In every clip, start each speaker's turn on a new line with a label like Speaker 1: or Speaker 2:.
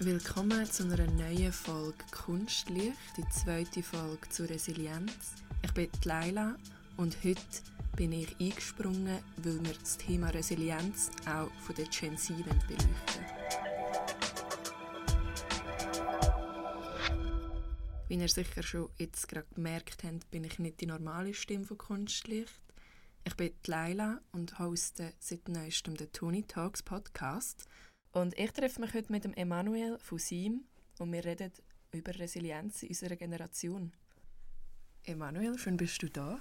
Speaker 1: Willkommen zu einer neuen Folge Kunstlicht, die zweite Folge zur Resilienz. Ich bin Leila und heute bin ich eingesprungen, weil wir das Thema Resilienz auch von der Gen Z beleuchten Wie ihr sicher schon jetzt gerade gemerkt habt, bin ich nicht die normale Stimme von Kunstlicht. Ich bin Leila und hoste seit neuestem den Tony Talks Podcast – und ich treffe mich heute mit dem Emanuel von SIM und wir reden über Resilienz in unserer Generation. Emanuel, schön bist du da.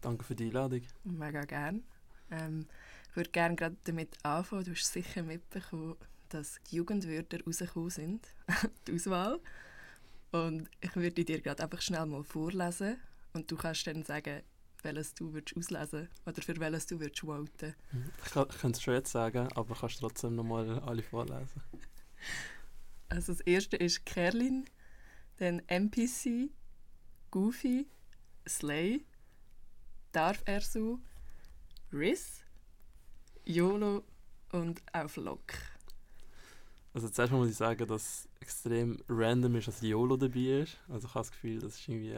Speaker 2: Danke für die Einladung.
Speaker 1: Mega gern. Ähm, ich würde gerne gerade damit anfangen. Du hast sicher mitbekommen, dass die Jugendwörter rausgekommen sind, die Auswahl. Und ich würde dir gerade einfach schnell mal vorlesen und du kannst dann sagen, welches du würdest auslesen oder für welches du würdest voten.
Speaker 2: Ich, kann, ich könnte es schon jetzt sagen, aber kannst trotzdem nochmal alle vorlesen.
Speaker 1: Also das erste ist Kerlin, dann NPC, Goofy, Slay, Darf er so, Riss, YOLO und auf Lock.
Speaker 2: Also zuerst mal muss ich sagen, dass es extrem random ist, dass YOLO dabei ist. Also ich habe das Gefühl, das ist irgendwie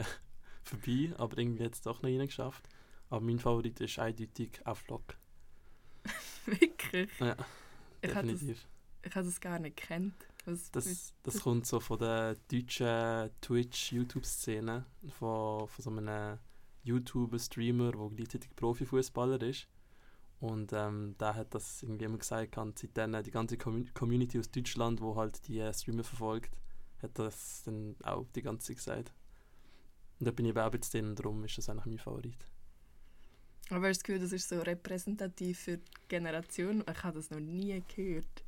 Speaker 2: vorbei, aber irgendwie hat es doch noch reingeschafft. Aber mein Favorit ist eindeutig auf Vlog.
Speaker 1: Wirklich?
Speaker 2: Ja,
Speaker 1: definitiv. Ich habe es gar nicht kennt.
Speaker 2: Was das, das kommt so von der deutschen Twitch-YouTube-Szene, von, von so einem YouTuber-Streamer, der gleichzeitig Profifußballer ist. Und ähm, da hat das irgendwie immer gesagt, seitdem die ganze Community aus Deutschland, wo halt die Streamer verfolgt, hat das dann auch die ganze Zeit gesagt. Und da bin ich auch jetzt drin und darum ist das eigentlich mein Favorit.
Speaker 1: Aber hast du das Gefühl, das ist so repräsentativ für die Generation? Ich habe das noch nie gehört.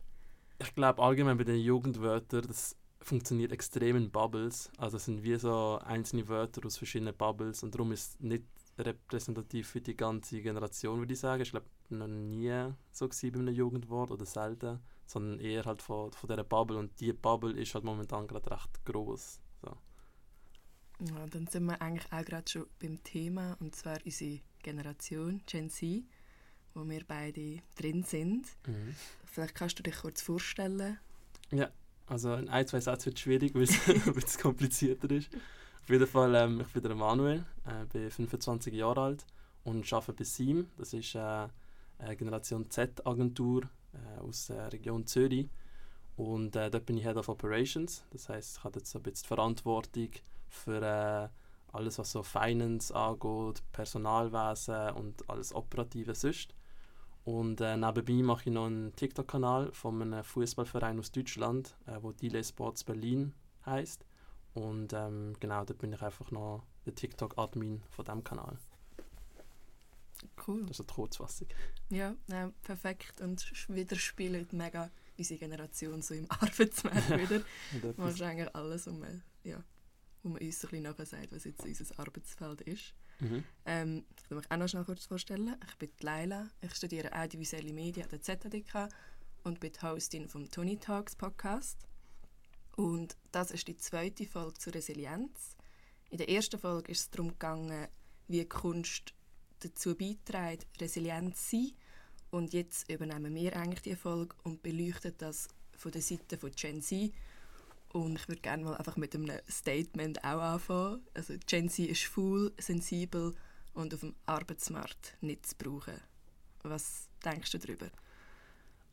Speaker 2: Ich glaube allgemein bei den Jugendwörtern, das funktioniert extrem in Bubbles. Also es sind wie so einzelne Wörter aus verschiedenen Bubbles und darum ist es nicht repräsentativ für die ganze Generation, würde ich sagen. Ich glaube, noch nie so bei einem Jugendwort oder selten, sondern eher halt von, von dieser Bubble und die Bubble ist halt momentan gerade recht groß.
Speaker 1: Ja, dann sind wir eigentlich auch gerade schon beim Thema, und zwar unsere Generation, Gen Z, wo wir beide drin sind. Mhm. Vielleicht kannst du dich kurz vorstellen.
Speaker 2: Ja, also in ein, zwei Sätzen wird es schwierig, weil es komplizierter ist. Auf jeden Fall, ähm, ich bin der Manuel, äh, bin 25 Jahre alt und arbeite bei SIM. Das ist äh, eine Generation Z-Agentur äh, aus der Region Zürich. Und äh, dort bin ich Head of Operations. Das heißt, ich habe jetzt ein bisschen Verantwortung für äh, alles, was so Finance angeht, Personalwesen und alles Operative sonst. Und äh, nebenbei mache ich noch einen TikTok-Kanal von einem Fußballverein aus Deutschland, äh, wo Delay Sports Berlin heißt. Und ähm, genau, da bin ich einfach noch der TikTok-Admin von diesem Kanal.
Speaker 1: Cool.
Speaker 2: Das ist eine Kurzfassung.
Speaker 1: Ja, ja, perfekt. Und widerspiegelt mega unsere Generation so im Arbeitsmarkt wieder. Eigentlich alles um, äh, ja, wo man uns ein bisschen nachher sagt, was jetzt unser Arbeitsfeld ist. Mhm. Ähm, ich will mich auch noch schnell kurz vorstellen. Ich bin Leila, ich studiere audiovisuelle Medien an der ZHDK und bin die Hostin vom Tony Talks Podcast. Und das ist die zweite Folge zur Resilienz. In der ersten Folge ist es darum gegangen, wie Kunst dazu beiträgt, resilient zu sein. Und jetzt übernehmen wir eigentlich die Folge und beleuchten das von der Seite von Gen Z und ich würde gerne mal einfach mit einem Statement auch anfangen. Also Gen Z ist faul, sensibel und auf dem Arbeitsmarkt nicht zu brauchen. Was denkst du darüber?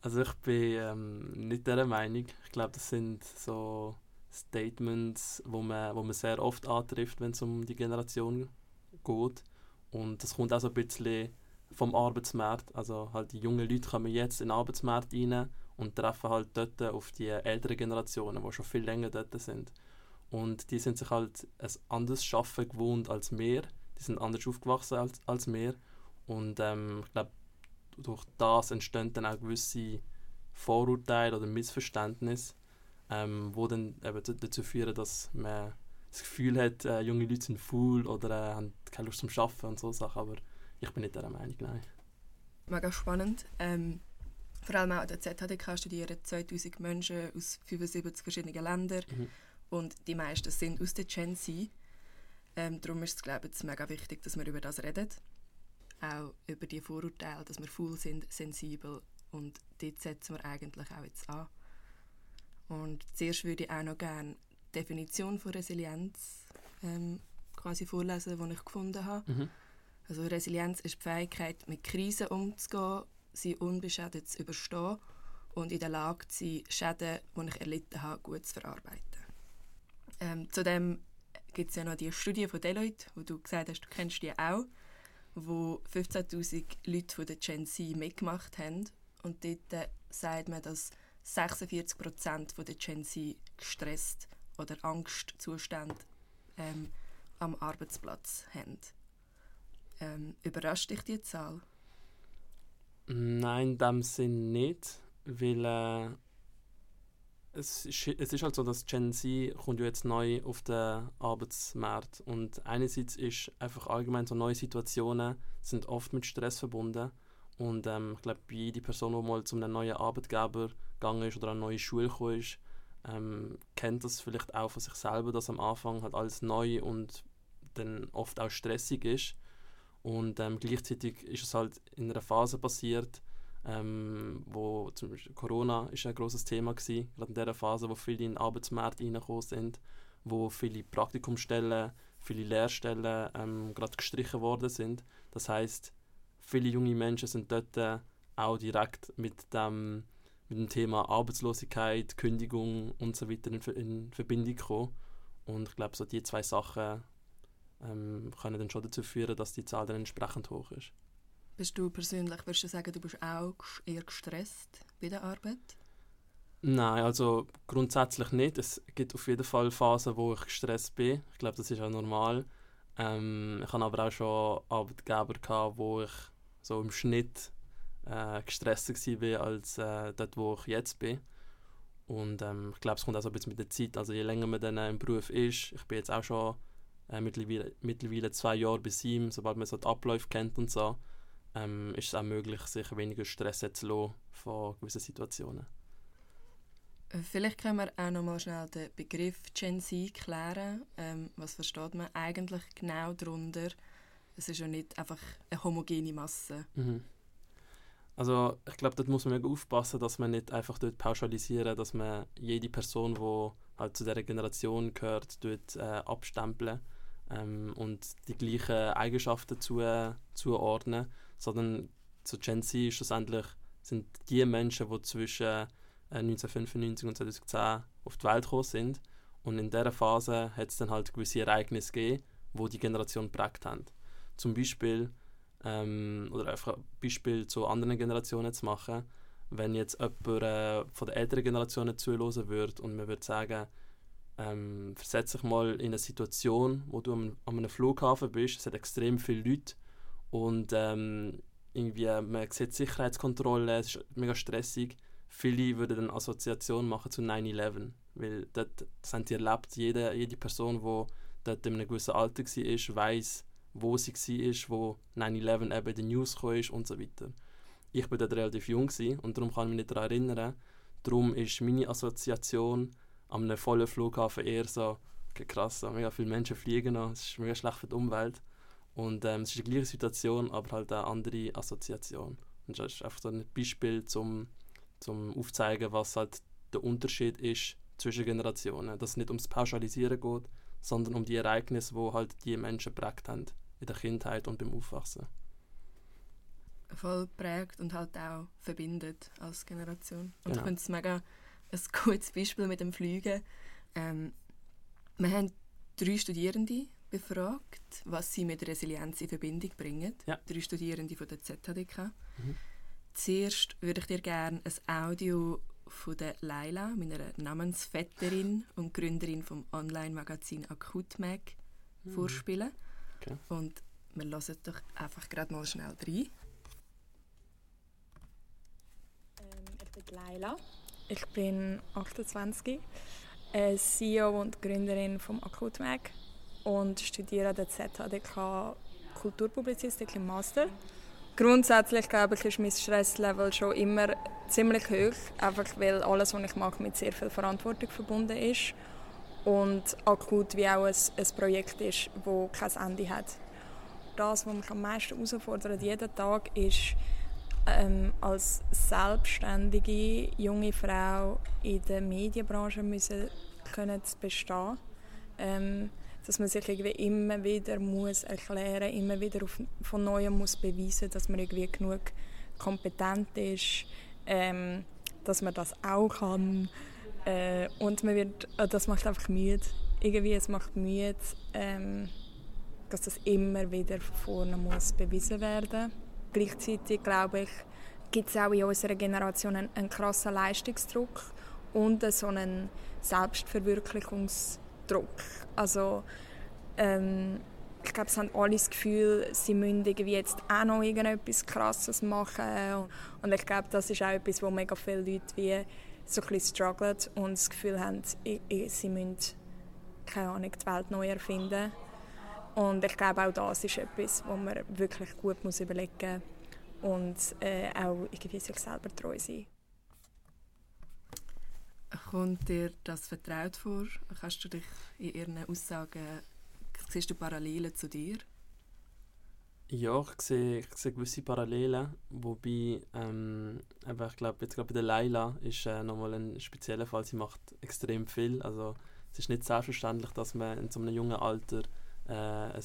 Speaker 2: Also ich bin ähm, nicht dieser Meinung. Ich glaube, das sind so Statements, wo man, wo man sehr oft antrifft, wenn es um die Generation geht. Und das kommt auch so ein bisschen vom Arbeitsmarkt. Also halt die jungen Leute kommen jetzt in den Arbeitsmarkt rein und treffen halt dort auf die älteren Generationen, die schon viel länger dort sind. Und die sind sich halt ein anderes Schaffen gewohnt als wir. Die sind anders aufgewachsen als, als wir. Und ähm, ich glaube, durch das entstehen dann auch gewisse Vorurteile oder Missverständnisse, ähm, wo dann eben dazu führen, dass man das Gefühl hat, äh, junge Leute sind faul oder äh, haben keine Lust zum Arbeiten und so Sachen. Aber ich bin nicht der Meinung, nein.
Speaker 1: Mega spannend. Ähm, vor allem auch an der ZHDK studieren 2000 Menschen aus 75 verschiedenen Ländern mhm. und die meisten sind aus der Gen Z. Ähm, darum ist es, glaube ich, mega wichtig, dass wir über das reden. Auch über die Vorurteile, dass wir faul sind, sensibel und dort setzen wir eigentlich auch jetzt an. Und zuerst würde ich auch noch gerne die Definition von Resilienz ähm, quasi vorlesen, die ich gefunden habe. Mhm. Also Resilienz ist die Fähigkeit, mit Krisen umzugehen, sie unbeschädigt zu überstehen und in der Lage zu sein, Schäden, die ich erlitten habe, gut zu verarbeiten. Ähm, zudem gibt es ja noch die Studie von Deloitte, wo du gesagt hast, du kennst die auch, wo 15'000 Leute von der Gen Z mitgemacht haben. Und dort äh, sagt man, dass 46% der Gen Z gestresst oder Angstzustände ähm, am Arbeitsplatz haben. Ähm, überrascht dich diese Zahl?
Speaker 2: Nein, in dem Sinn nicht, weil äh, es, ist, es ist halt so, dass Gen Z kommt ja jetzt neu auf den Arbeitsmarkt und einerseits ist einfach allgemein so neue Situationen sind oft mit Stress verbunden und ähm, ich glaube, jede Person, die mal zu einem neuen Arbeitgeber gegangen ist oder an eine neue Schule gekommen ist, ähm, kennt das vielleicht auch von sich selber, dass am Anfang halt alles neu und dann oft auch stressig ist und ähm, gleichzeitig ist es halt in einer Phase passiert, ähm, wo zum Beispiel Corona ist ein großes Thema gewesen, gerade in dieser Phase, wo viele in den Arbeitsmarkt reingekommen sind, wo viele Praktikumsstellen, viele Lehrstellen ähm, gerade gestrichen worden sind. Das heißt, viele junge Menschen sind dort äh, auch direkt mit dem, mit dem Thema Arbeitslosigkeit, Kündigung und so weiter in, in Verbindung gekommen. Und ich glaube, so die zwei Sachen ähm, können dann schon dazu führen, dass die Zahl dann entsprechend hoch ist.
Speaker 1: Bist du persönlich, würdest du sagen, du bist auch eher gestresst bei der Arbeit?
Speaker 2: Nein, also grundsätzlich nicht. Es gibt auf jeden Fall Phasen, wo ich gestresst bin. Ich glaube, das ist auch normal. Ähm, ich hatte aber auch schon Arbeitgeber, gehabt, wo ich so im Schnitt äh, gestresster war als äh, dort, wo ich jetzt bin. Und ähm, ich glaube, es kommt auch so ein bisschen mit der Zeit. Also je länger man dann äh, im Beruf ist, ich bin jetzt auch schon äh, mittlerweile, mittlerweile zwei Jahre bis ihm, sobald man so die Abläufe kennt und so, ähm, ist es auch möglich, sich weniger Stress zu lassen von gewissen Situationen.
Speaker 1: Äh, vielleicht können wir auch noch mal schnell den Begriff Gen Z klären. Ähm, was versteht man eigentlich genau darunter? Es ist ja nicht einfach eine homogene Masse.
Speaker 2: Mhm. Also ich glaube, dort muss man aufpassen, dass man nicht einfach dort pauschalisieren, dass man jede Person, die halt zu dieser Generation gehört, dort äh, abstempeln ähm, und die gleichen Eigenschaften zu, äh, zuordnen, sondern zu Gen Z schlussendlich sind die Menschen, die zwischen äh, 1995 und 2010 auf die Welt gekommen sind. Und in dieser Phase hat es dann halt gewisse Ereignisse gegeben, die die Generation geprägt haben. Zum Beispiel, ähm, oder einfach ein Beispiel zu anderen Generationen zu machen, wenn jetzt jemand äh, von der älteren Generation zuhören würde und man würde sagen, ähm, versetze dich mal in eine Situation, wo du am, an einem Flughafen bist, es hat extrem viele Leute und ähm, irgendwie, man sieht Sicherheitskontrolle, es ist mega stressig. Viele würden dann Assoziation machen zu 9-11, weil dort, das haben die erlebt, jede, jede Person, die dort in einem gewissen Alter war, weiß, wo sie war, wo 9-11 eben in den News kam und so weiter. Ich war dort relativ jung und darum kann ich mich nicht daran erinnern. Darum ist meine Assoziation an einem vollen Flughafen eher so, okay, krass, so mega viele Menschen fliegen noch, es ist mega schlecht für die Umwelt. Und ähm, es ist die gleiche Situation, aber halt eine andere Assoziation. Und das ist einfach so ein Beispiel zum, zum Aufzeigen, was halt der Unterschied ist zwischen Generationen. Dass es nicht ums Pauschalisieren geht, sondern um die Ereignisse, wo halt die Menschen prägt haben in der Kindheit und beim Aufwachsen.
Speaker 1: Voll prägt und halt auch verbindet als Generation. Und genau. ich finde es mega ein gutes Beispiel mit dem Fliegen. Ähm, wir haben drei Studierende befragt, was sie mit Resilienz in Verbindung bringen. Ja. Drei Studierende von der ZHDK. Mhm. Zuerst würde ich dir gerne ein Audio von der Laila, meiner Namensvetterin und Gründerin vom Online-Magazin Akutmag, mhm. vorspielen. Okay. Und wir hören doch einfach gerade mal schnell rein.
Speaker 3: Ähm, ich bin Laila. Ich bin 28, äh, CEO und Gründerin vom Akutmag und studiere an der ZHDK Kulturpublizistik im Master. Grundsätzlich glaube ich, ist mein Stresslevel schon immer ziemlich hoch, einfach weil alles, was ich mache, mit sehr viel Verantwortung verbunden ist und akut wie auch ein, ein Projekt ist, das kein Ende hat. Das, was mich am meisten herausfordert jeden Tag, ist ähm, als selbstständige junge Frau in der Medienbranche müssen können zu bestehen. Ähm, dass man sich irgendwie immer wieder muss erklären, immer wieder auf, von neuem muss beweisen, dass man irgendwie genug kompetent ist, ähm, dass man das auch kann. Äh, und man wird, äh, das macht einfach müde. Irgendwie, es macht müde, ähm, dass das immer wieder von vorne muss bewiesen werden. Gleichzeitig glaube ich, gibt es auch in unserer Generation einen, einen krassen Leistungsdruck und so einen Selbstverwirklichungsdruck. Also ähm, ich glaube, sie haben alle das Gefühl, sie müssen jetzt auch noch irgendetwas Krasses machen. Und ich glaube, das ist auch etwas, wo mega viele Leute wie so ein strugglen und das Gefühl haben, sie müssen keine Ahnung, die Welt neu erfinden. Und ich glaube, auch das ist etwas, wo man wirklich gut muss überlegen muss und äh, auch irgendwie sich selber treu sein.
Speaker 1: Kommt dir das vertraut vor? Kannst du dich in ihren Aussagen, siehst du Parallelen zu dir?
Speaker 2: Ja, ich sehe, ich sehe gewisse Parallelen, wobei ähm, ich glaube, jetzt gerade bei der Laila ist äh, nochmal ein spezieller Fall, sie macht extrem viel, also es ist nicht selbstverständlich, dass man in so einem jungen Alter äh, ein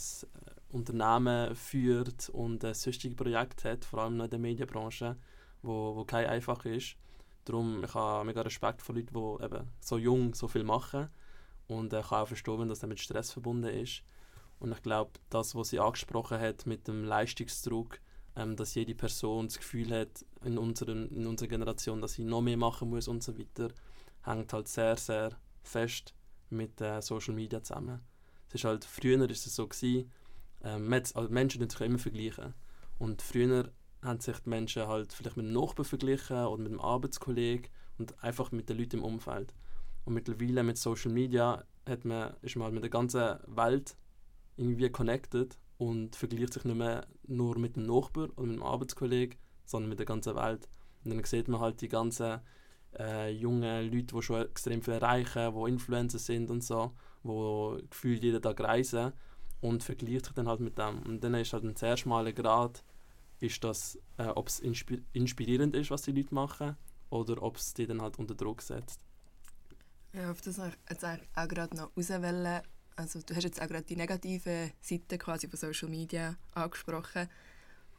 Speaker 2: Unternehmen führt und ein sonstige Projekt hat, vor allem in der Medienbranche, wo, wo kein einfach ist. Darum ich habe mega Respekt vor Leuten, die eben so jung so viel machen und ich äh, kann auch verstehen, dass das mit Stress verbunden ist. Und ich glaube, das, was sie angesprochen hat mit dem Leistungsdruck, ähm, dass jede Person das Gefühl hat in, unseren, in unserer Generation, dass sie noch mehr machen muss und so weiter, hängt halt sehr, sehr fest mit äh, Social Media zusammen. Es ist halt, früher ist es so gewesen, ähm, also Menschen sich immer vergleichen. Und früher haben sich die Menschen halt vielleicht mit einem Nachbarn verglichen oder mit einem Arbeitskollegen und einfach mit den Leuten im Umfeld. Und mittlerweile mit Social Media hat man, ist man halt mit der ganzen Welt irgendwie connected und vergleicht sich nicht mehr nur mit dem Nachbarn oder mit dem Arbeitskollegen, sondern mit der ganzen Welt. Und dann sieht man halt die ganzen äh, jungen Leute, die schon extrem viel erreichen, die Influencer sind und so, die gefühlt jeden Tag reisen und vergleicht sich dann halt mit dem. Und dann ist halt ein sehr schmaler Grad, äh, ob es inspi inspirierend ist, was die Leute machen, oder ob es die dann halt unter Druck setzt.
Speaker 1: Ja, auf das jetzt auch gerade noch rauswählen. Also du hast jetzt auch gerade die negative Seite quasi von Social Media angesprochen.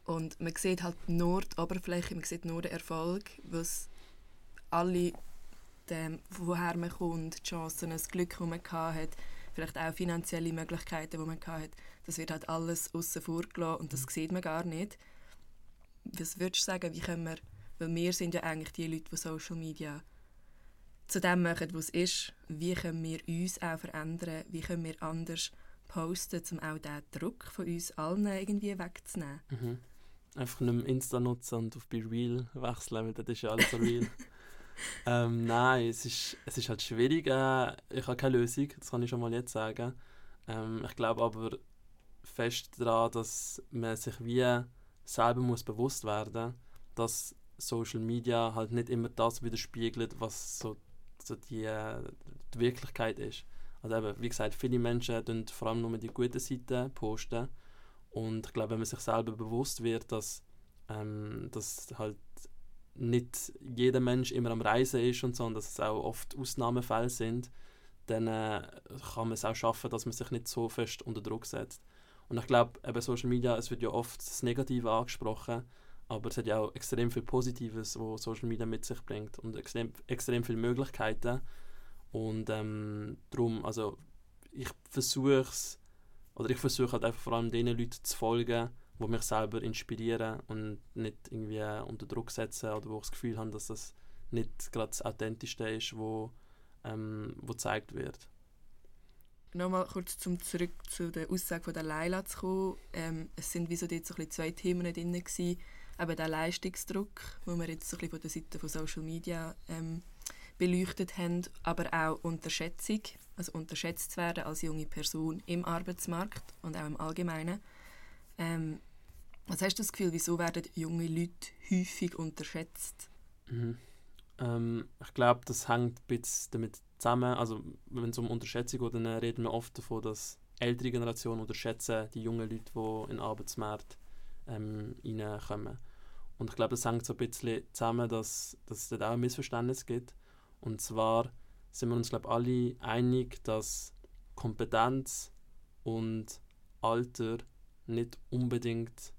Speaker 1: Und man sieht halt nur die Oberfläche, man sieht nur den Erfolg, was alle, dem, woher man kommt, die Chancen, das Glück, das man hat, vielleicht auch finanzielle Möglichkeiten, die man hat, das wird halt alles außen vor gelassen und das mhm. sieht man gar nicht. Was würdest du sagen, wie können wir, weil wir sind ja eigentlich die Leute, die Social Media zu dem machen, was es ist, wie können wir uns auch verändern, wie können wir anders posten, um auch diesen Druck von uns allen irgendwie wegzunehmen.
Speaker 2: Mhm. Einfach nicht mehr Insta nutzen und auf Be Real wechseln, weil das ist ja alles so real. ähm, nein, es ist, es ist halt schwierig. Äh, ich habe keine Lösung, das kann ich schon mal jetzt sagen. Ähm, ich glaube aber fest daran, dass man sich wie selber muss bewusst werden dass Social Media halt nicht immer das widerspiegelt, was so, so die, äh, die Wirklichkeit ist. Also eben, wie gesagt, viele Menschen posten vor allem nur die guten Seiten posten. Und ich glaube, wenn man sich selber bewusst wird, dass, ähm, dass halt nicht jeder Mensch immer am Reisen ist und so, und dass es auch oft Ausnahmefälle sind, dann äh, kann man es auch schaffen, dass man sich nicht so fest unter Druck setzt. Und ich glaube, eben Social Media, es wird ja oft das Negative angesprochen, aber es hat ja auch extrem viel Positives, was Social Media mit sich bringt und extrem, extrem viele Möglichkeiten. Und ähm, darum, also ich versuche es, oder ich versuche halt einfach vor allem den Leuten zu folgen, die mich selber inspirieren und nicht irgendwie unter Druck setzen oder wo ich das Gefühl habe, dass das nicht gerade das Authentischste ist, wo, ähm, wo gezeigt wird.
Speaker 1: Nochmal kurz zum zurück zu der Aussage von der Leila zu kommen. Ähm, es sind wie so dort so zwei Themen drin gewesen. Eben der Leistungsdruck, den wir jetzt so ein von der Seite von Social Media ähm, beleuchtet haben, aber auch Unterschätzung, also unterschätzt werden als junge Person im Arbeitsmarkt und auch im Allgemeinen. Ähm, was hast du das Gefühl, wieso werden junge Leute häufig unterschätzt?
Speaker 2: Mhm. Ähm, ich glaube, das hängt ein bisschen damit zusammen. Also, wenn es um Unterschätzung geht, dann reden wir oft davon, dass ältere Generationen unterschätzen die jungen Leute, die in den Arbeitsmarkt ähm, reinkommen. Und ich glaube, das hängt so ein bisschen zusammen, dass, dass es dort auch ein Missverständnis gibt. Und zwar sind wir uns, glaube alle einig, dass Kompetenz und Alter nicht unbedingt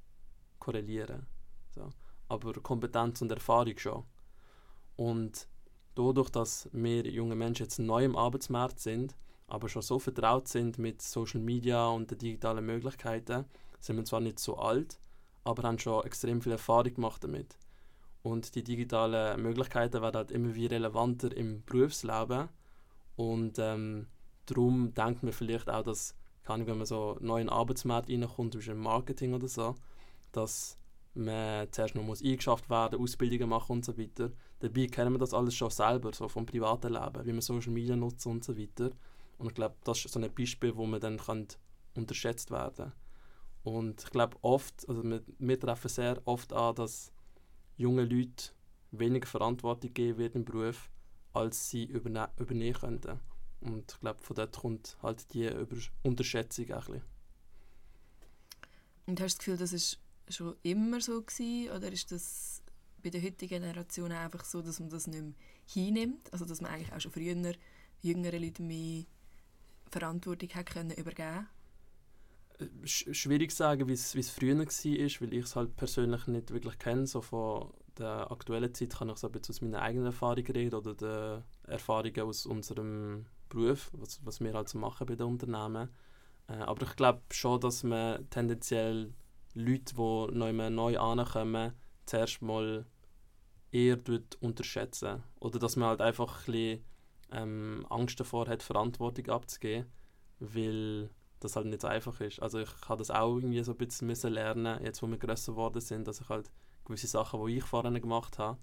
Speaker 2: korrelieren. So. Aber Kompetenz und Erfahrung schon. Und dadurch, dass wir junge Menschen jetzt neu im Arbeitsmarkt sind, aber schon so vertraut sind mit Social Media und den digitalen Möglichkeiten, sind wir zwar nicht so alt, aber haben schon extrem viel Erfahrung gemacht damit. Und die digitalen Möglichkeiten werden halt immer wie relevanter im Berufsleben. Und ähm, darum denkt man vielleicht auch, dass, kann wenn man so neu in den Arbeitsmarkt reinkommt, zum Beispiel im Marketing oder so, dass man zuerst noch muss eingeschafft werden, Ausbildungen machen und so weiter. Dabei kennen wir das alles schon selber, so vom privaten Leben, wie man Social Media nutzt und so weiter. Und ich glaube, das ist so ein Beispiel, wo man dann kann unterschätzt werden. Und ich glaube oft, also wir, wir treffen sehr oft an, dass junge Leute weniger Verantwortung geben wird im Beruf, als sie überne übernehmen könnten. Und ich glaube, von dort kommt halt die Über Unterschätzung ein bisschen.
Speaker 1: Und hast du das Gefühl, das ist schon immer so gewesen, oder ist das bei der heutigen Generation einfach so, dass man das nicht mehr hinnimmt? Also dass man eigentlich auch schon früher jüngeren Leuten mehr Verantwortung hat können übergeben
Speaker 2: schwierig zu sagen, wie es früher war, weil ich es halt persönlich nicht wirklich kenne. So von der aktuellen Zeit kann ich so ein bisschen aus meiner eigenen Erfahrung reden oder den Erfahrungen aus unserem Beruf, was, was wir halt so machen bei den Unternehmen. Äh, aber ich glaube schon, dass man tendenziell Leute, die neu, neu ankommen, zuerst mal eher unterschätzen. Oder dass man halt einfach ein bisschen ähm, Angst davor hat, Verantwortung abzugeben, weil das halt nicht so einfach ist. Also ich habe das auch irgendwie so ein bisschen müssen lernen, jetzt wo wir grösser geworden sind, dass ich halt gewisse Sachen, die ich vorher gemacht habe,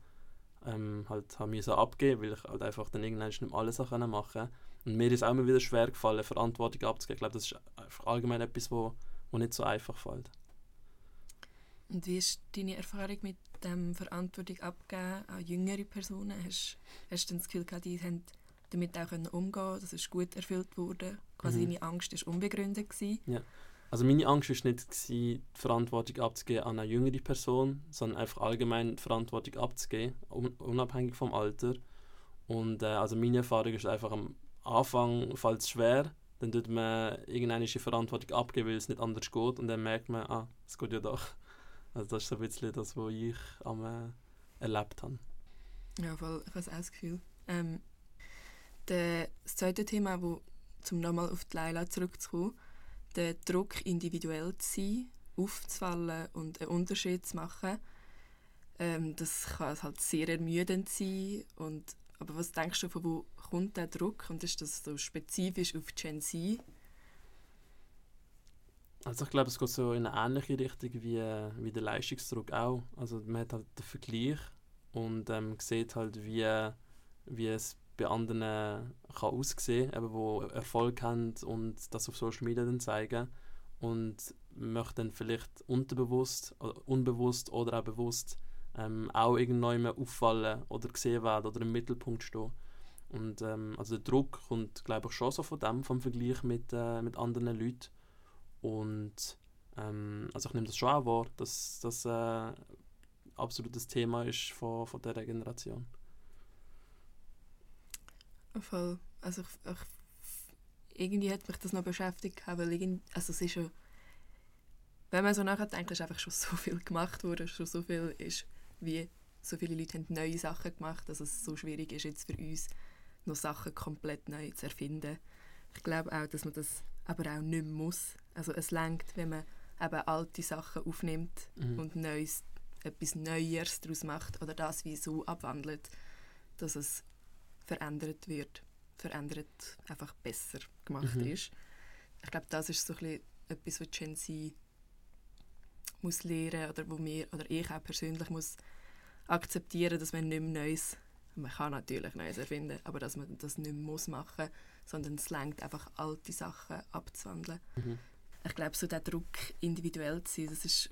Speaker 2: ähm, halt habe müssen abgeben, weil ich halt einfach dann irgendwann nicht mehr alles machen konnte. Und mir ist auch immer wieder schwer gefallen, Verantwortung abzugeben. Ich glaube, das ist einfach allgemein etwas, wo, wo nicht so einfach fällt.
Speaker 1: Und wie ist deine Erfahrung mit dem Verantwortung abgeben an jüngere Personen? Hast, hast du das Gefühl gehabt, die haben damit auch umgehen können, das ist gut erfüllt worden? Quasi mhm. deine Angst war unbegründet? Gewesen.
Speaker 2: Ja. Also meine Angst war nicht, die Verantwortung abzugeben an eine jüngere Person, sondern einfach allgemein die Verantwortung abzugeben, unabhängig vom Alter. Und äh, also meine Erfahrung ist einfach am Anfang fällt es schwer, dann tut man irgendeine Verantwortung abgeben, weil es nicht anders geht und dann merkt man, ah, es geht ja doch. Also das ist so ein bisschen das, was ich am, äh, erlebt habe.
Speaker 1: Ja, voll, ich habe auch das Gefühl. Ähm, das zweite Thema, wo, um nochmal auf die Leila zurückzukommen, der Druck, individuell zu sein, aufzufallen und einen Unterschied zu machen, ähm, das kann halt sehr ermüdend sein. Und, aber was denkst du, von wo kommt der Druck? Und ist das so spezifisch auf Gen Z?
Speaker 2: Also ich glaube, es geht so in eine ähnliche Richtung wie, wie der Leistungsdruck auch. Also man hat halt den Vergleich und ähm, sieht halt, wie, wie es bei anderen kann aussehen kann, die Erfolg haben und das auf Social Media dann zeigen und möchte dann vielleicht unterbewusst, unbewusst oder auch bewusst ähm, auch irgendwann auffallen oder gesehen werden oder im Mittelpunkt stehen. Und ähm, also der Druck kommt, glaube ich, schon so von dem, vom Vergleich mit, äh, mit anderen Leuten. Und ähm, also ich nehme das schon auch wahr, dass das äh, absolut das Thema ist von, von dieser Generation.
Speaker 1: Voll. Also ich, ich, irgendwie hat mich das noch beschäftigt, weil irgend, also es ist ja, wenn man so nachdenkt, ist einfach schon so viel gemacht worden, schon so viel ist, wie so viele Leute haben neue Sachen gemacht, dass es so schwierig ist jetzt für uns, noch Sachen komplett neu zu erfinden. Ich glaube auch, dass man das aber auch nicht muss. Also es lenkt, wenn man eben alte Sachen aufnimmt mhm. und Neues, etwas Neues daraus macht oder das wie so abwandelt, dass es verändert wird, verändert einfach besser gemacht mhm. ist. Ich glaube, das ist so ein etwas, was Gen Z muss lernen oder wo mir oder ich auch persönlich muss akzeptieren, dass man nicht mehr Neues, man kann natürlich Neues erfinden, aber dass man das nicht mehr muss machen, sondern es längt einfach alte Sachen abzuwandeln. Mhm. Ich glaube, so der Druck individuell zu sein, das ist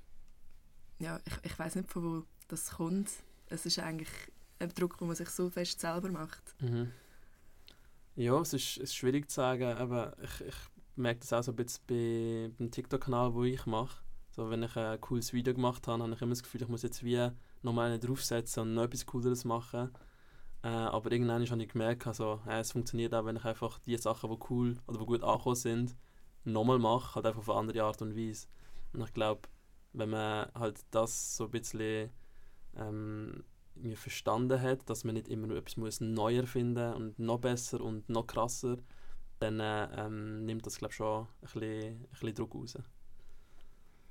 Speaker 1: ja, ich, ich weiß nicht, von wo das kommt. Es ist eigentlich ein Druck, den man sich so fest selber macht.
Speaker 2: Mhm. Ja, es ist, es ist schwierig zu sagen, aber ich, ich merke das auch so ein bisschen bei, beim TikTok-Kanal, wo ich mache. So, wenn ich ein cooles Video gemacht habe, habe ich immer das Gefühl, ich muss jetzt wie nochmal einen draufsetzen und noch etwas Cooleres machen. Äh, aber irgendwann habe ich gemerkt, also, äh, es funktioniert auch, wenn ich einfach die Sachen, die cool oder die gut angekommen sind, nochmal mache, halt einfach auf eine andere Art und Weise. Und ich glaube, wenn man halt das so ein bisschen ähm, verstanden hat, dass man nicht immer nur etwas muss neu erfinden und noch besser und noch krasser, dann äh, ähm, nimmt das glaube schon ein bisschen, ein bisschen Druck raus.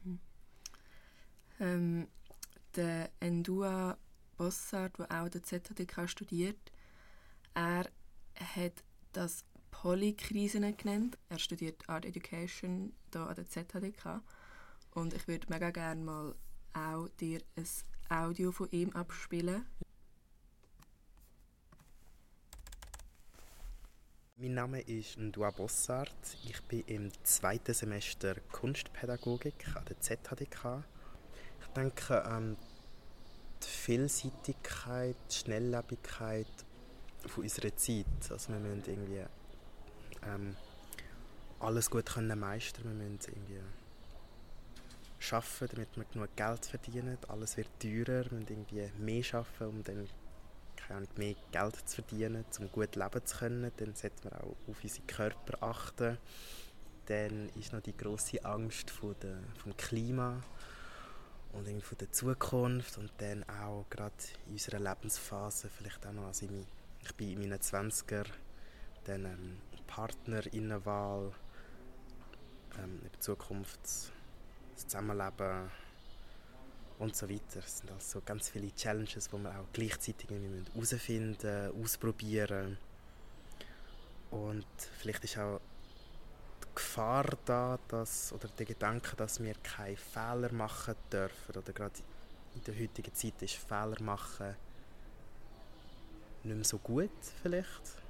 Speaker 1: Hm. Ähm, der Endua Bossart, der auch der ZHDK studiert, er hat das Polykrisen genannt. Er studiert Art Education hier an der ZHDK. Und ich würde mega gerne mal auch dir ein Audio von ihm abspielen.
Speaker 4: Mein Name ist Ndua Bossart. Ich bin im zweiten Semester Kunstpädagogik an der ZHDK. Ich denke, ähm, die Vielseitigkeit, die Schnelllebigkeit von unserer Zeit. Also wir müssen irgendwie ähm, alles gut können meistern. Wir müssen irgendwie arbeiten, damit wir genug Geld verdienen. Alles wird teurer. Wir müssen irgendwie mehr arbeiten, um dann keine mehr Geld zu verdienen, um gut leben zu können. Dann sollte man auch auf unseren Körper achten. Dann ist noch die große Angst vor der, vom Klima und irgendwie von der Zukunft und dann auch gerade in unserer Lebensphase, vielleicht auch noch, also ich, ich bin in meinen 20er, dann ähm, Partnerinnenwahl, ähm, in der Zukunft das Zusammenleben und so weiter. Es sind also ganz viele Challenges, die wir auch gleichzeitig herausfinden, ausprobieren und vielleicht ist auch Gefahr da, dass, oder der Gedanke, dass wir keine Fehler machen dürfen. Oder gerade in der heutigen Zeit ist Fehler machen nicht mehr so gut vielleicht.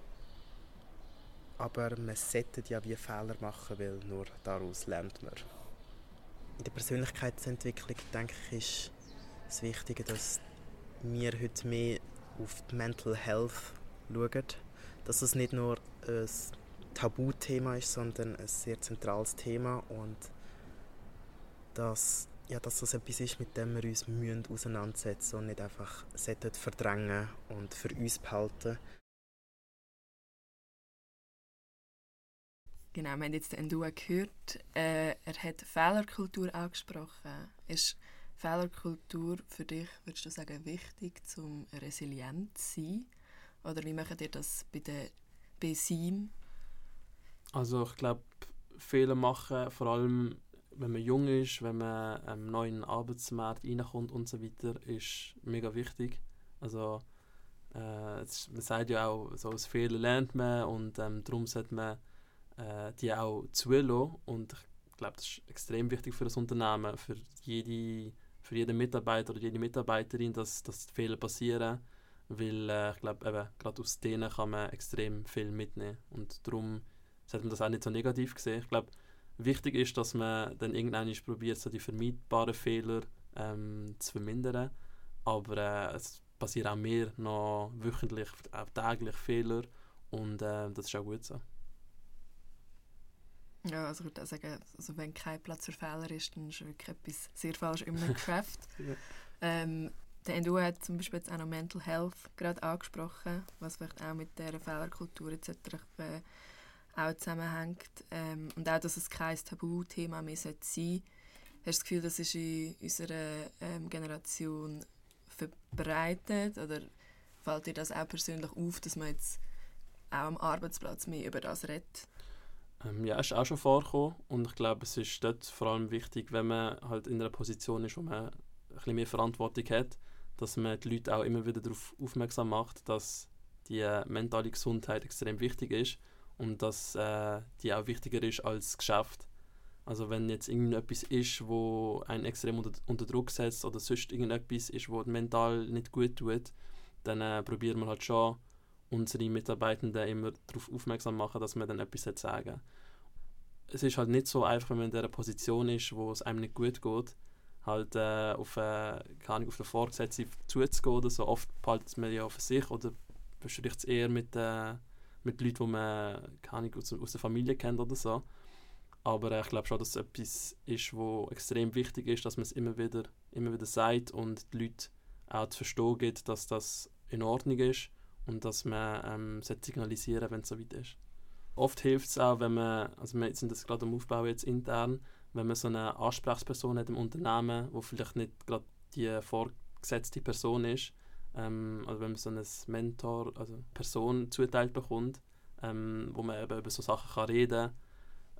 Speaker 4: Aber man sollte ja wie Fehler machen, weil nur daraus lernt man. In der Persönlichkeitsentwicklung denke ich, ist das Wichtige, dass wir heute mehr auf die Mental Health schauen. Dass es nicht nur ein Tabuthema ist, sondern ein sehr zentrales Thema und dass, ja, dass das etwas ist, mit dem wir uns müssen auseinandersetzen und nicht einfach verdrängen und für uns behalten.
Speaker 1: Genau, wir haben jetzt den Endua gehört. Äh, er hat Fehlerkultur angesprochen. Ist Fehlerkultur für dich, würdest du sagen, wichtig, um resilient zu sein? Oder wie macht ihr das bei, der, bei
Speaker 2: also ich glaube, Fehler machen, vor allem wenn man jung ist, wenn man neu in den Arbeitsmarkt reinkommt und so weiter, ist mega wichtig. Also äh, man sagt ja auch, so aus Fehlern lernt man und ähm, darum sollte man äh, die auch zulassen und ich glaube, das ist extrem wichtig für das Unternehmen, für jede für jeden Mitarbeiter oder jede Mitarbeiterin, dass, dass Fehler passieren, weil äh, ich glaube, gerade aus denen kann man extrem viel mitnehmen und darum sollte man das auch nicht so negativ sehen. Ich glaube, wichtig ist, dass man dann irgendwann probiert, so die vermeidbaren Fehler ähm, zu vermindern. Aber äh, es passieren auch mehr noch wöchentlich, auch täglich Fehler und äh, das ist auch gut so.
Speaker 1: Ja, also ich würde auch sagen, also wenn kein Platz für Fehler ist, dann ist wirklich etwas sehr falsch in einem Craft. ja. ähm, der Endo hat zum Beispiel jetzt auch noch Mental Health gerade angesprochen, was vielleicht auch mit der Fehlerkultur etc. Äh, auch zusammenhängt. Ähm, und auch, dass es kein Tabuthema mehr sein sollte. Hast du das Gefühl, das ist in unserer ähm, Generation verbreitet? Oder fällt dir das auch persönlich auf, dass man jetzt auch am Arbeitsplatz mehr über das redet?
Speaker 2: Ähm, ja, ist auch schon vorgekommen und ich glaube, es ist dort vor allem wichtig, wenn man halt in einer Position ist, wo man ein bisschen mehr Verantwortung hat, dass man die Leute auch immer wieder darauf aufmerksam macht, dass die mentale Gesundheit extrem wichtig ist und dass äh, die auch wichtiger ist als Geschäft. Also wenn jetzt irgendetwas ist, wo einen extrem unter, unter Druck setzt oder sonst irgendetwas ist, wo mental nicht gut tut, dann äh, probieren wir halt schon unsere Mitarbeitenden immer darauf aufmerksam machen, dass man dann etwas sagen Es ist halt nicht so einfach, wenn man in der Position ist, wo es einem nicht gut geht, halt äh, auf, äh, keine auf den Vorgesetzten zuzugehen oder so. Oft behaltet man ja für sich oder bespricht es eher mit äh, mit Leuten, die man keine aus, aus der Familie kennt oder so. Aber äh, ich glaube schon, dass es etwas ist, wo extrem wichtig ist, dass man es immer wieder, immer wieder sagt und die Leute auch zu verstehen gibt, dass das in Ordnung ist und dass man ähm, signalisieren wenn es so weit ist. Oft hilft es auch, wenn man, also wir sind das gerade am Aufbau jetzt intern, wenn man so eine Ansprechperson hat im Unternehmen, wo vielleicht nicht gerade die vorgesetzte Person ist, ähm, also wenn man so einen Mentor, also Person zuteilt bekommt, ähm, wo man eben über so Sachen kann reden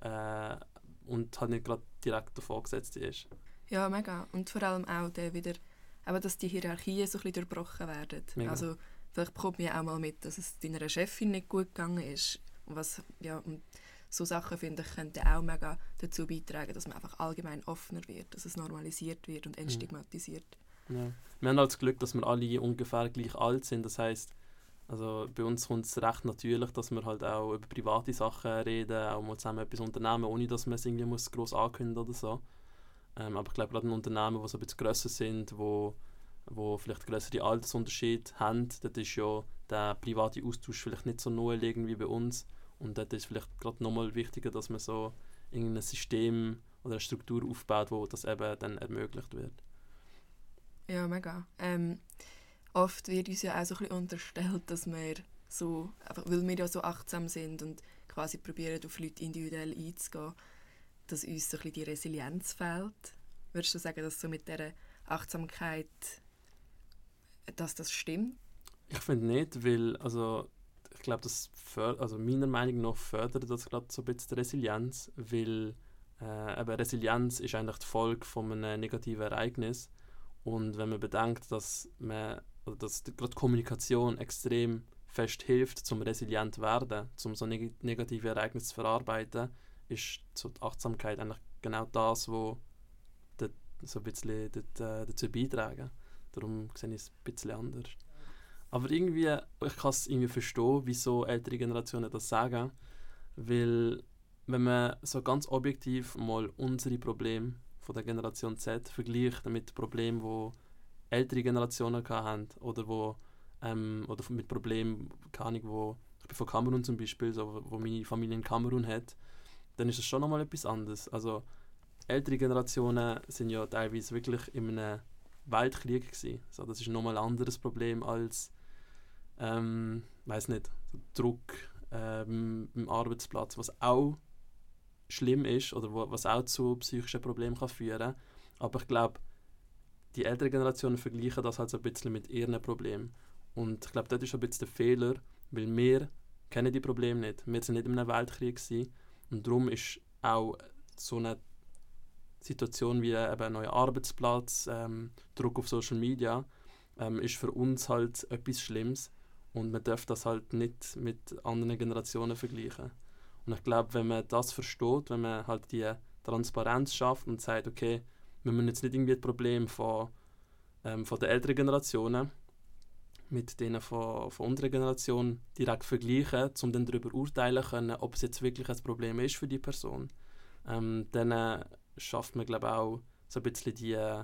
Speaker 2: kann äh, und halt nicht gerade direkt der Vorgesetzte ist.
Speaker 1: Ja, mega. Und vor allem auch der wieder, eben, dass die Hierarchien so ein bisschen durchbrochen werden. Mega. Also vielleicht ja auch mal mit, dass es deiner Chefin nicht gut gegangen ist. Und was, ja, und so Sachen, finde ich, könnten auch mega dazu beitragen, dass man einfach allgemein offener wird, dass es normalisiert wird und mhm. entstigmatisiert.
Speaker 2: Ja. Wir haben halt das Glück, dass wir alle ungefähr gleich alt sind. Das heißt, also bei uns kommt es recht natürlich, dass wir halt auch über private Sachen reden, auch mal zusammen etwas unternehmen, ohne dass man es irgendwie muss gross ankündigen oder so. Ähm, aber ich glaube, gerade in Unternehmen, die so ein bisschen grösser sind, wo, wo vielleicht größere Altersunterschiede haben, dort ist ja der private Austausch vielleicht nicht so naheliegend wie bei uns. Und dort ist vielleicht gerade nochmal wichtiger, dass man so irgendein System oder eine Struktur aufbaut, wo das eben dann ermöglicht wird.
Speaker 1: Ja, mega. Ähm, oft wird uns ja auch so ein bisschen unterstellt, dass wir so, einfach weil wir ja so achtsam sind und quasi probieren, auf Leute individuell einzugehen, dass uns so ein bisschen die Resilienz fehlt. Würdest du sagen, dass so mit dieser Achtsamkeit, dass das stimmt?
Speaker 2: Ich finde nicht, weil also ich glaube, das also meiner Meinung nach fördert das gerade so ein bisschen die Resilienz, weil äh, eben Resilienz ist eigentlich die Folge von einem negativen Ereignis und wenn man bedenkt, dass man also dass gerade Kommunikation extrem fest hilft, zum resilient werden, um so neg negative Ereignisse zu verarbeiten, ist so die Achtsamkeit eigentlich genau das, was so ein bisschen äh, dazu beitragen. Darum sehe ich es ein bisschen anders. Aber irgendwie, ich kann es irgendwie verstehen, wieso ältere Generationen das sagen, weil wenn man so ganz objektiv mal unsere Probleme von der Generation Z vergleicht mit Problemen, die ältere Generationen hatten oder wo ähm, oder mit Problemen, keine Ahnung, wo ich bin von Kamerun zum Beispiel, so, wo meine Familie in Kamerun hat, dann ist es schon nochmal etwas anderes. Also ältere Generationen sind ja teilweise wirklich in einem Weltkrieg gewesen. So, das ist nochmal ein anderes Problem als, ähm, weiß nicht, Druck ähm, im Arbeitsplatz, was auch schlimm ist oder wo, was auch zu psychischen Problemen kann führen. Aber ich glaube, die ältere Generationen vergleichen das halt so ein bisschen mit ihren Problemen. Und ich glaube, das ist ein bisschen der Fehler, weil wir kennen die Probleme nicht. Wir sind nicht in einem Weltkrieg gewesen. und darum ist auch so eine Situation wie eben ein neuer Arbeitsplatz, ähm, Druck auf Social Media, ähm, ist für uns halt etwas Schlimmes und man darf das halt nicht mit anderen Generationen vergleichen. Und ich glaube, wenn man das versteht, wenn man halt die Transparenz schafft und sagt, okay, wir müssen jetzt nicht irgendwie das Problem von, ähm, von der älteren Generationen mit denen von, von unserer Generation direkt vergleichen, um dann darüber urteilen können, ob es jetzt wirklich ein Problem ist für die Person. Ähm, dann äh, schafft man glaube auch so ein bisschen die,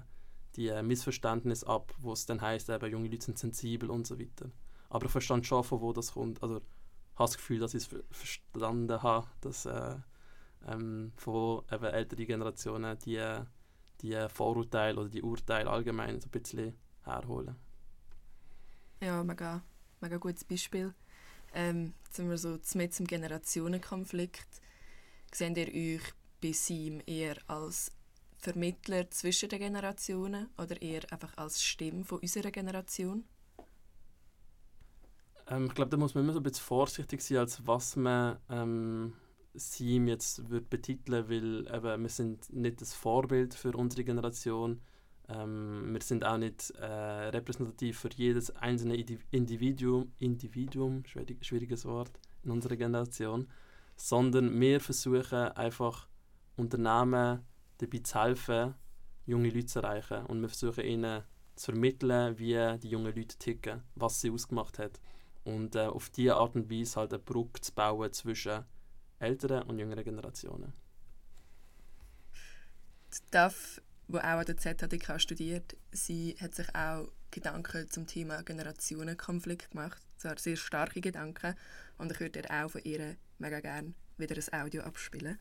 Speaker 2: die Missverständnis ab, wo es dann heißt, eben junge Leute sind sensibel und so weiter. Aber ich verstand schon, von wo das kommt. Also ich habe das Gefühl, dass ich es verstanden habe, dass äh, ähm, von eben älteren Generationen die, die Vorurteile oder die Urteile allgemein so ein bisschen herholen.
Speaker 1: Ja, mega, mega gutes Beispiel. Ähm, jetzt sind wir so mit zum Generationenkonflikt. Seht ihr euch bei SIM eher als Vermittler zwischen den Generationen oder eher einfach als Stimme von unserer Generation?
Speaker 2: Ähm, ich glaube, da muss man immer so ein bisschen vorsichtig sein, als was man ähm, SIM jetzt wird betiteln weil eben, wir sind nicht das Vorbild für unsere Generation. Ähm, wir sind auch nicht äh, repräsentativ für jedes einzelne Individuum, Individuum schwierig, schwieriges Wort, in unserer Generation, sondern wir versuchen einfach Unternehmen dabei zu helfen, junge Leute zu erreichen. Und wir versuchen ihnen zu vermitteln, wie die jungen Leute ticken, was sie ausgemacht hat. Und äh, auf diese Art und Weise halt eine Brücke zu bauen zwischen älteren und jüngeren Generationen.
Speaker 1: DAF, wo auch an der ZHDK studiert, sie hat sich auch Gedanken zum Thema Generationenkonflikt gemacht. Zwar sehr starke Gedanken. Und ich würde auch von ihr mega gerne wieder ein Audio abspielen.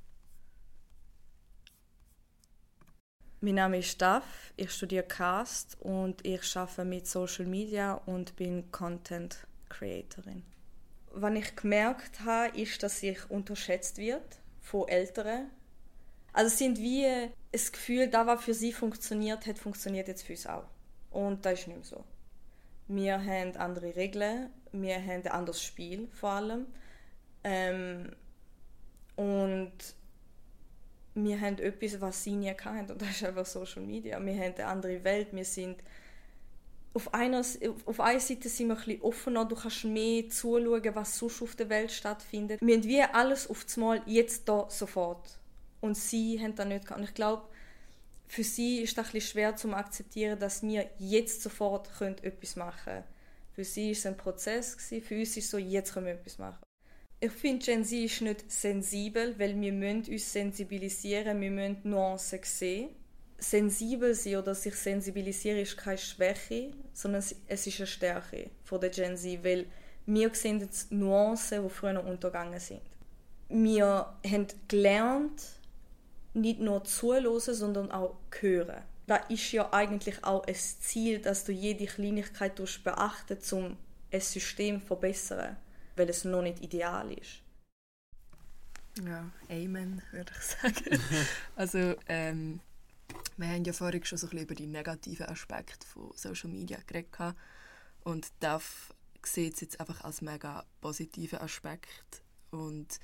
Speaker 5: Mein Name ist Staff, ich studiere Cast und ich arbeite mit Social Media und bin Content Creatorin. Was ich gemerkt habe, ist, dass ich unterschätzt wird von Älteren. Also es sind wie ein Gefühl, da was für sie funktioniert hat, funktioniert jetzt für uns auch. Und das ist nicht mehr so. Wir haben andere Regeln, wir haben ein anderes Spiel vor allem. Ähm, und wir haben etwas, was sie nie hatten, und das ist einfach Social Media. Wir haben eine andere Welt, wir sind auf einer, auf einer Seite sind wir ein bisschen offener, du kannst mehr zuschauen, was sonst auf der Welt stattfindet. Wir haben wie alles auf Mal jetzt da sofort. Und sie haben das nicht gehabt. Und ich glaube, für sie ist das ein schwer zu akzeptieren, dass wir jetzt sofort etwas machen können. Für sie war es ein Prozess, für uns ist es so, jetzt können wir etwas machen ich finde, Gen Z ist nicht sensibel, weil wir müssen uns sensibilisieren, wir müssen Nuancen sehen. Sensibel sein oder sich sensibilisieren ist keine Schwäche, sondern es ist eine Stärke von der Gen Z, weil wir sehen jetzt Nuancen, die früher untergegangen sind. Wir haben gelernt, nicht nur zuhören, sondern auch hören. Da ist ja eigentlich auch ein Ziel, dass du jede Kleinigkeit beachtest, um ein System zu verbessern weil es noch nicht ideal ist.
Speaker 1: Ja, Amen, würde ich sagen. also, ähm, wir haben ja vorhin schon so ein bisschen über die negativen Aspekte von Social Media geredet. Und DAF sieht es jetzt einfach als mega positiven Aspekt und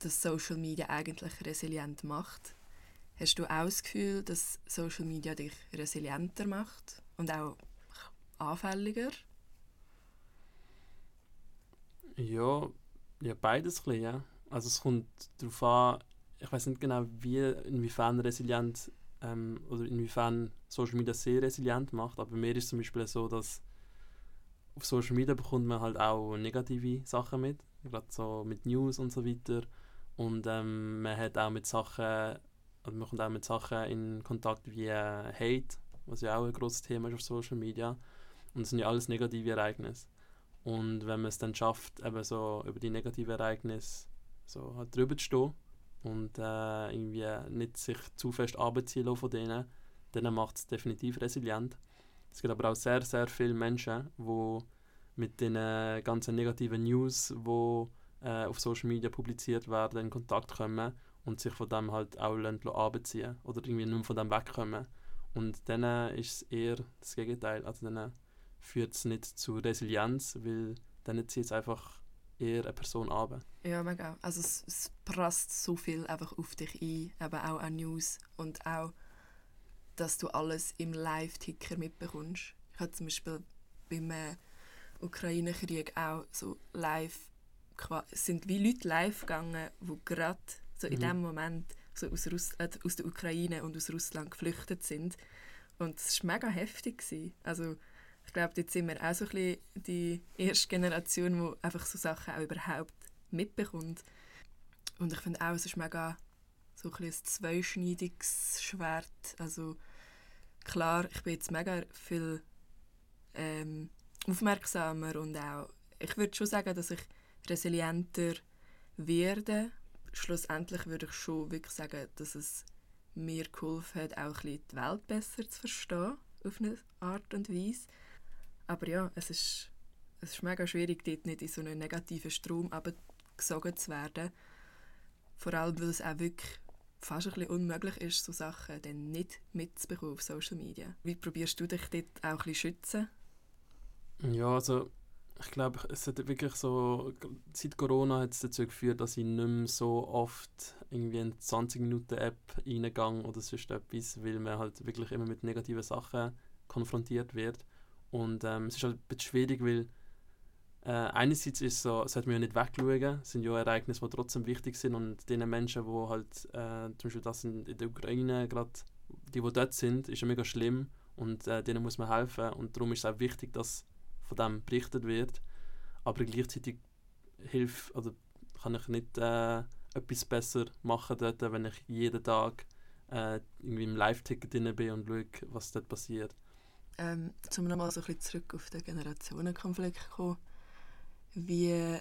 Speaker 1: dass Social Media eigentlich resilient macht. Hast du auch das Gefühl, dass Social Media dich resilienter macht und auch anfälliger?
Speaker 2: Ja, ja beides ein bisschen, ja. Also es kommt darauf an, ich weiß nicht genau, wie, inwiefern resilient ähm, oder inwiefern Social Media sehr resilient macht, aber mir ist es zum Beispiel so, dass auf Social Media bekommt man halt auch negative Sachen mit, gerade so mit News und so weiter und ähm, man hat auch mit Sachen, also man kommt auch mit Sachen in Kontakt wie äh, Hate, was ja auch ein großes Thema ist auf Social Media und das sind ja alles negative Ereignisse. Und wenn man es dann schafft, eben so über die negativen Ereignisse so halt drüber zu stehen und äh, irgendwie nicht sich zu fest abziehen von denen, dann macht es definitiv resilient. Es gibt aber auch sehr, sehr viele Menschen, die mit den ganzen negativen News, die äh, auf Social Media publiziert werden, in Kontakt kommen und sich von dem halt auch abziehen oder irgendwie nur von dem wegkommen. Und dann ist es eher das Gegenteil. Also dann führt es nicht zu Resilienz, weil dann zieht es einfach eher eine Person an.
Speaker 1: Ja, mega. Also es, es prasst so viel einfach auf dich ein, eben auch an News und auch, dass du alles im Live-Ticker mitbekommst. Ich habe zum Beispiel beim äh, Ukraine-Krieg auch so live, sind wie Leute live gegangen, die gerade so in mhm. dem Moment so aus, Russ äh, aus der Ukraine und aus Russland geflüchtet sind. Und es war mega heftig. Also ich glaube, jetzt sind wir auch so ein bisschen die erste Generation, die einfach so Sachen auch überhaupt mitbekommt. Und ich finde auch, es ist mega so ein, ein zweischneidiges Schwert. Also klar, ich bin jetzt mega viel ähm, aufmerksamer und auch, ich würde schon sagen, dass ich resilienter werde. Schlussendlich würde ich schon wirklich sagen, dass es mir geholfen hat, auch ein bisschen die Welt besser zu verstehen, auf eine Art und Weise. Aber ja, es ist, es ist mega schwierig, dort nicht in so einen negativen Strom gesogen zu werden. Vor allem, weil es auch wirklich fast ein bisschen unmöglich ist, so Sachen dann nicht mitzubekommen auf Social Media. Wie probierst du dich dort auch ein bisschen schützen?
Speaker 2: Ja, also ich glaube, es hat wirklich so, seit Corona hat es dazu geführt, dass ich nicht mehr so oft irgendwie in 20-Minuten-App reingehe oder sonst etwas, weil man halt wirklich immer mit negativen Sachen konfrontiert wird. Und ähm, es ist halt ein bisschen schwierig, weil äh, einerseits ist so, sollte man ja nicht wegschauen, es sind ja Ereignisse, die trotzdem wichtig sind. Und den Menschen, die halt, äh, zum Beispiel das in, in der Ukraine, gerade die, die dort sind, ist ja mega schlimm. Und äh, denen muss man helfen. Und darum ist es auch wichtig, dass von dem berichtet wird. Aber gleichzeitig hilft, oder kann ich nicht äh, etwas besser machen dort, wenn ich jeden Tag äh, irgendwie im Live-Ticket drin bin und schaue, was dort passiert
Speaker 1: ähm, um nochmal so ein bisschen zurück auf den Generationenkonflikt zu kommen, wie,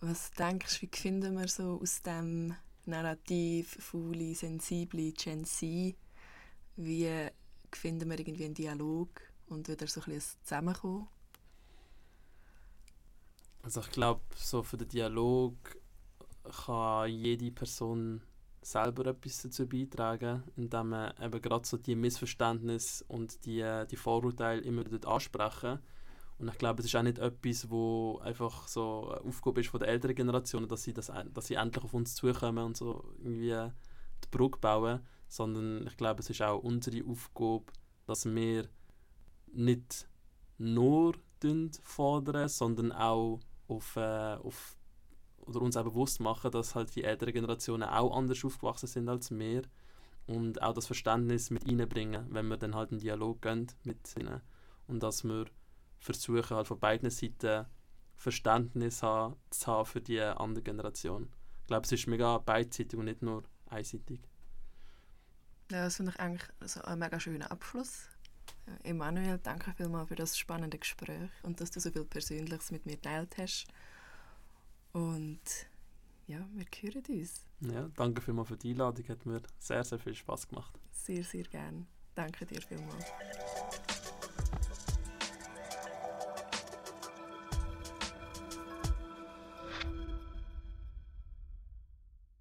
Speaker 1: was denkst du, wie finden wir so aus dem Narrativ faule, sensible Gen Z, wie finden wir irgendwie einen Dialog und wieder so ein bisschen Zusammenkommen?
Speaker 2: Also ich glaube, so für den Dialog kann jede Person selber etwas dazu beitragen, indem man eben gerade so die Missverständnisse und die, die Vorurteile immer wieder ansprechen. Und ich glaube, es ist auch nicht etwas, wo einfach so eine Aufgabe ist von der älteren Generation, dass sie, das, dass sie endlich auf uns zukommen und so irgendwie die Brücke bauen, sondern ich glaube, es ist auch unsere Aufgabe, dass wir nicht nur fordern, sondern auch auf, äh, auf oder uns auch bewusst machen, dass halt die älteren Generationen auch anders aufgewachsen sind als wir und auch das Verständnis mit reinbringen, wenn wir dann halt einen Dialog gehen mit ihnen und dass wir versuchen halt von beiden Seiten Verständnis haben, zu haben für die andere Generation. Ich glaube, es ist mega beidseitig und nicht nur einseitig.
Speaker 1: Ja, das finde ich eigentlich so ein mega schöner Abschluss. Emanuel, danke vielmals für das spannende Gespräch und dass du so viel Persönliches mit mir teilt hast. Und ja, wir hören uns.
Speaker 2: Ja, danke vielmals für die Einladung. Hat mir sehr, sehr viel Spaß gemacht.
Speaker 1: Sehr, sehr gern. Danke dir vielmals.